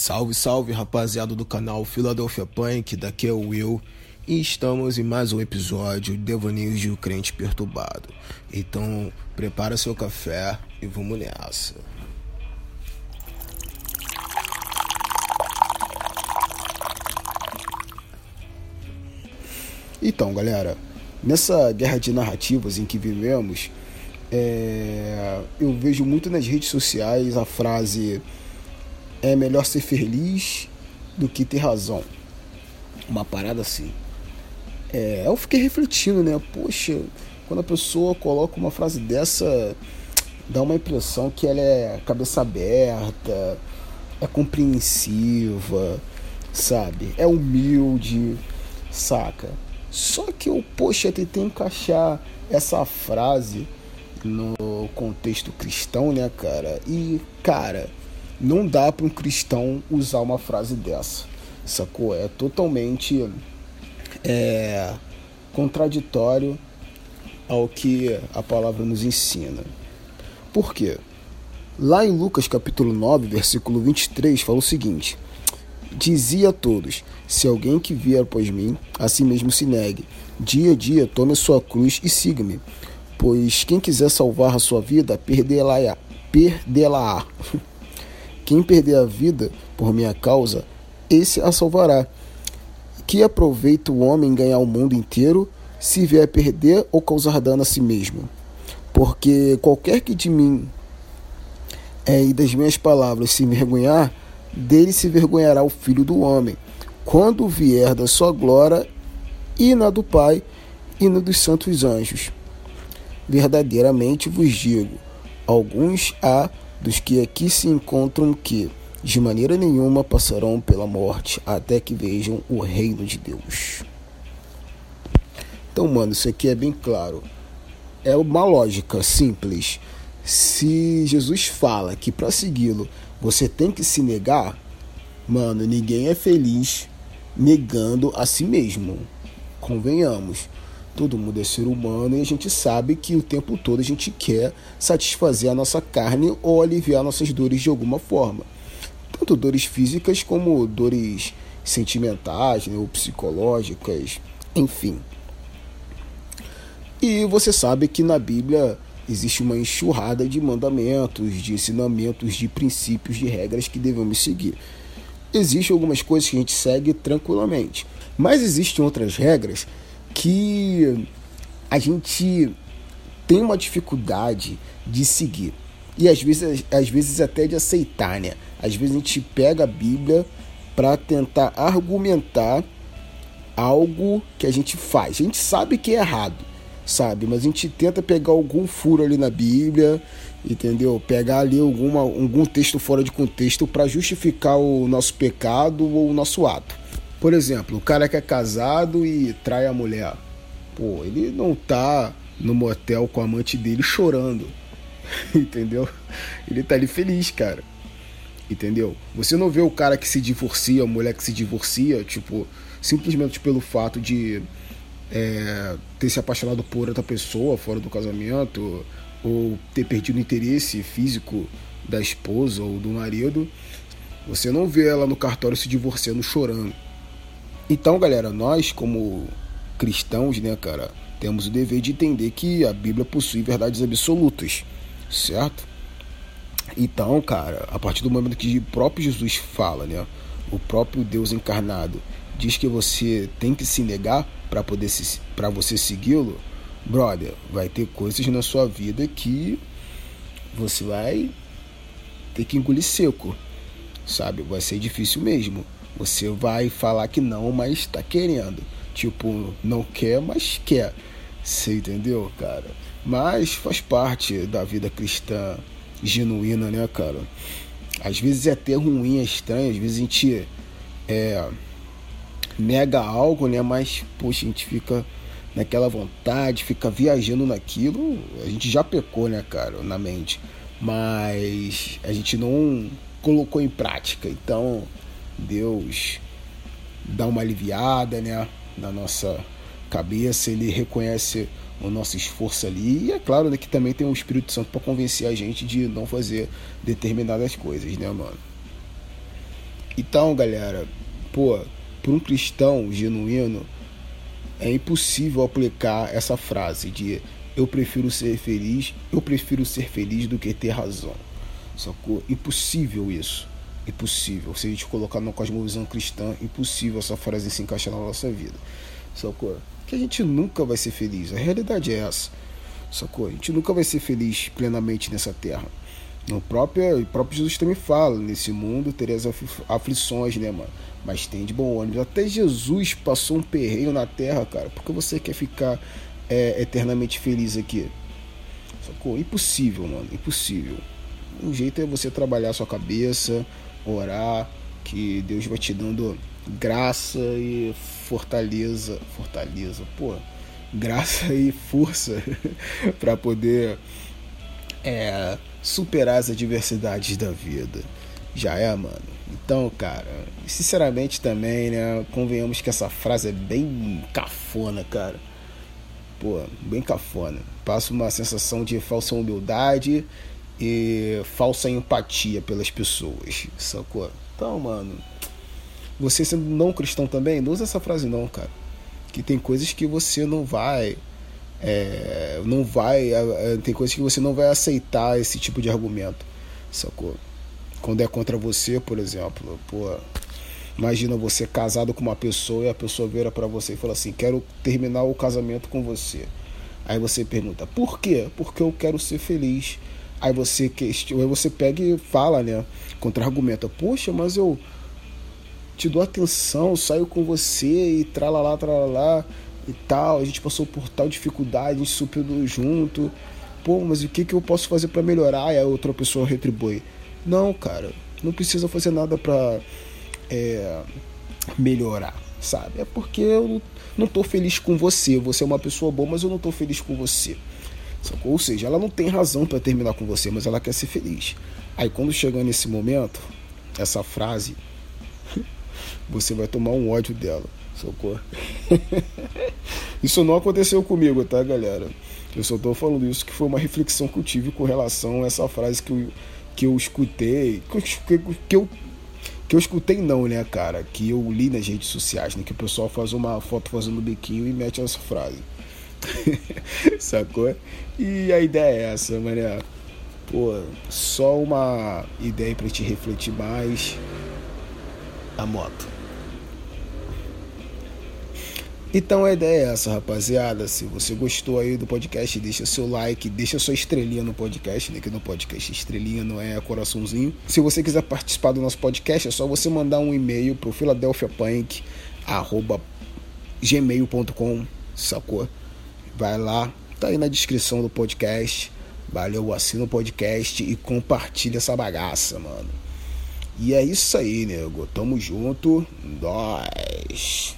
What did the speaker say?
Salve, salve, rapaziada do canal Philadelphia Punk, daqui é o Will e estamos em mais um episódio de Devaneios de um Crente Perturbado. Então, prepara seu café e vamos nessa. Então, galera, nessa guerra de narrativas em que vivemos, é, eu vejo muito nas redes sociais a frase é melhor ser feliz do que ter razão. Uma parada assim. É, eu fiquei refletindo, né? Poxa, quando a pessoa coloca uma frase dessa, dá uma impressão que ela é cabeça aberta, é compreensiva, sabe? É humilde, saca? Só que eu, poxa, tentei encaixar essa frase no contexto cristão, né, cara? E, cara, não dá para um cristão usar uma frase dessa, sacou? É totalmente é, contraditório ao que a palavra nos ensina. Por quê? Lá em Lucas capítulo 9, versículo 23, fala o seguinte: Dizia a todos: Se alguém que vier após mim, a si mesmo se negue. Dia a dia tome a sua cruz e siga-me. Pois quem quiser salvar a sua vida, perdê-la-á. Perdê-la-á. Quem perder a vida por minha causa, esse a salvará. Que aproveita o homem ganhar o mundo inteiro, se vier perder ou causar dano a si mesmo? Porque qualquer que de mim é, e das minhas palavras se envergonhar, dele se vergonhará o filho do homem, quando vier da sua glória e na do Pai e na dos santos anjos. Verdadeiramente vos digo: alguns há dos que aqui se encontram que, de maneira nenhuma, passarão pela morte até que vejam o reino de Deus. Então, mano, isso aqui é bem claro. É uma lógica simples. Se Jesus fala que para segui-lo você tem que se negar, mano, ninguém é feliz negando a si mesmo. Convenhamos. Todo mundo é ser humano e a gente sabe que o tempo todo a gente quer satisfazer a nossa carne ou aliviar nossas dores de alguma forma. Tanto dores físicas como dores sentimentais né, ou psicológicas, enfim. E você sabe que na Bíblia existe uma enxurrada de mandamentos, de ensinamentos, de princípios, de regras que devemos seguir. Existem algumas coisas que a gente segue tranquilamente, mas existem outras regras que a gente tem uma dificuldade de seguir. E às vezes, às vezes até de aceitar, né? Às vezes a gente pega a Bíblia para tentar argumentar algo que a gente faz. A gente sabe que é errado, sabe? Mas a gente tenta pegar algum furo ali na Bíblia, entendeu? Pegar ali alguma, algum texto fora de contexto para justificar o nosso pecado ou o nosso ato. Por exemplo, o cara que é casado e trai a mulher. Pô, ele não tá no motel com a amante dele chorando. Entendeu? Ele tá ali feliz, cara. Entendeu? Você não vê o cara que se divorcia, a mulher que se divorcia, tipo, simplesmente pelo fato de é, ter se apaixonado por outra pessoa fora do casamento, ou ter perdido o interesse físico da esposa ou do marido. Você não vê ela no cartório se divorciando chorando. Então, galera, nós como cristãos, né, cara, temos o dever de entender que a Bíblia possui verdades absolutas, certo? Então, cara, a partir do momento que o próprio Jesus fala, né, o próprio Deus encarnado diz que você tem que se negar para poder para você segui-lo, brother, vai ter coisas na sua vida que você vai ter que engolir seco, sabe? Vai ser difícil mesmo. Você vai falar que não, mas tá querendo. Tipo, não quer, mas quer. Você entendeu, cara? Mas faz parte da vida cristã genuína, né, cara? Às vezes é até ruim, é estranho, às vezes a gente é, nega algo, né? Mas, poxa, a gente fica naquela vontade, fica viajando naquilo. A gente já pecou, né, cara, na mente. Mas a gente não colocou em prática. Então, Deus dá uma aliviada, né, na nossa cabeça, ele reconhece o nosso esforço ali e é claro né, que também tem um Espírito Santo para convencer a gente de não fazer determinadas coisas, né, mano? Então, galera, pô, para um cristão genuíno, é impossível aplicar essa frase de eu prefiro ser feliz, eu prefiro ser feliz do que ter razão. Sacou? Impossível isso. Impossível. Se a gente colocar numa cosmovisão cristã, impossível essa frase se encaixar na nossa vida. Sacou? Que a gente nunca vai ser feliz. A realidade é essa. Sacou? A gente nunca vai ser feliz plenamente nessa terra. O próprio, o próprio Jesus também fala: nesse mundo tereis aflições, né, mano? Mas tem de bom ônibus. Até Jesus passou um perreio na terra, cara. Porque você quer ficar é, eternamente feliz aqui? Sacou? Impossível, mano. Impossível. O jeito é você trabalhar a sua cabeça, orar, que Deus vai te dando graça e fortaleza. Fortaleza, pô. Graça e força para poder é, superar as adversidades da vida. Já é, mano. Então, cara, sinceramente também, né? Convenhamos que essa frase é bem cafona, cara. Pô, bem cafona. Passa uma sensação de falsa humildade e falsa empatia pelas pessoas, sacou? Então, mano, você sendo não cristão também, não usa essa frase não, cara. Que tem coisas que você não vai é, não vai. É, tem coisas que você não vai aceitar esse tipo de argumento, sacou? Quando é contra você, por exemplo, pô, imagina você casado com uma pessoa e a pessoa vira para você e fala assim: Quero terminar o casamento com você. Aí você pergunta: Por quê? Porque eu quero ser feliz. Aí você, aí você pega e fala, né? Contra-argumenta: Poxa, mas eu te dou atenção, saio com você e tralalá, tralalá e tal, a gente passou por tal dificuldade, a gente superou junto. Pô, mas o que, que eu posso fazer para melhorar? E a outra pessoa retribui. Não, cara, não precisa fazer nada pra é, melhorar, sabe? É porque eu não tô feliz com você. Você é uma pessoa boa, mas eu não tô feliz com você. Ou seja, ela não tem razão para terminar com você, mas ela quer ser feliz. Aí quando chegar nesse momento, essa frase, você vai tomar um ódio dela. Socorro. isso não aconteceu comigo, tá, galera? Eu só tô falando isso que foi uma reflexão que eu tive com relação a essa frase que eu, que eu escutei. Que eu, que eu, que eu escutei não, né, cara? Que eu li nas redes sociais, né? Que o pessoal faz uma foto fazendo biquinho e mete essa frase. Sacou? E a ideia é essa, mané. Pô, só uma ideia para te refletir mais. A moto. Então a ideia é essa, rapaziada. Se você gostou aí do podcast, deixa seu like, deixa sua estrelinha no podcast, né? Que no podcast estrelinha não é coraçãozinho. Se você quiser participar do nosso podcast, é só você mandar um e-mail pro philadelphiapunk@gmail.com, sacou? Vai lá, tá aí na descrição do podcast. Valeu, assina o podcast e compartilha essa bagaça, mano. E é isso aí, nego. Tamo junto. Nós.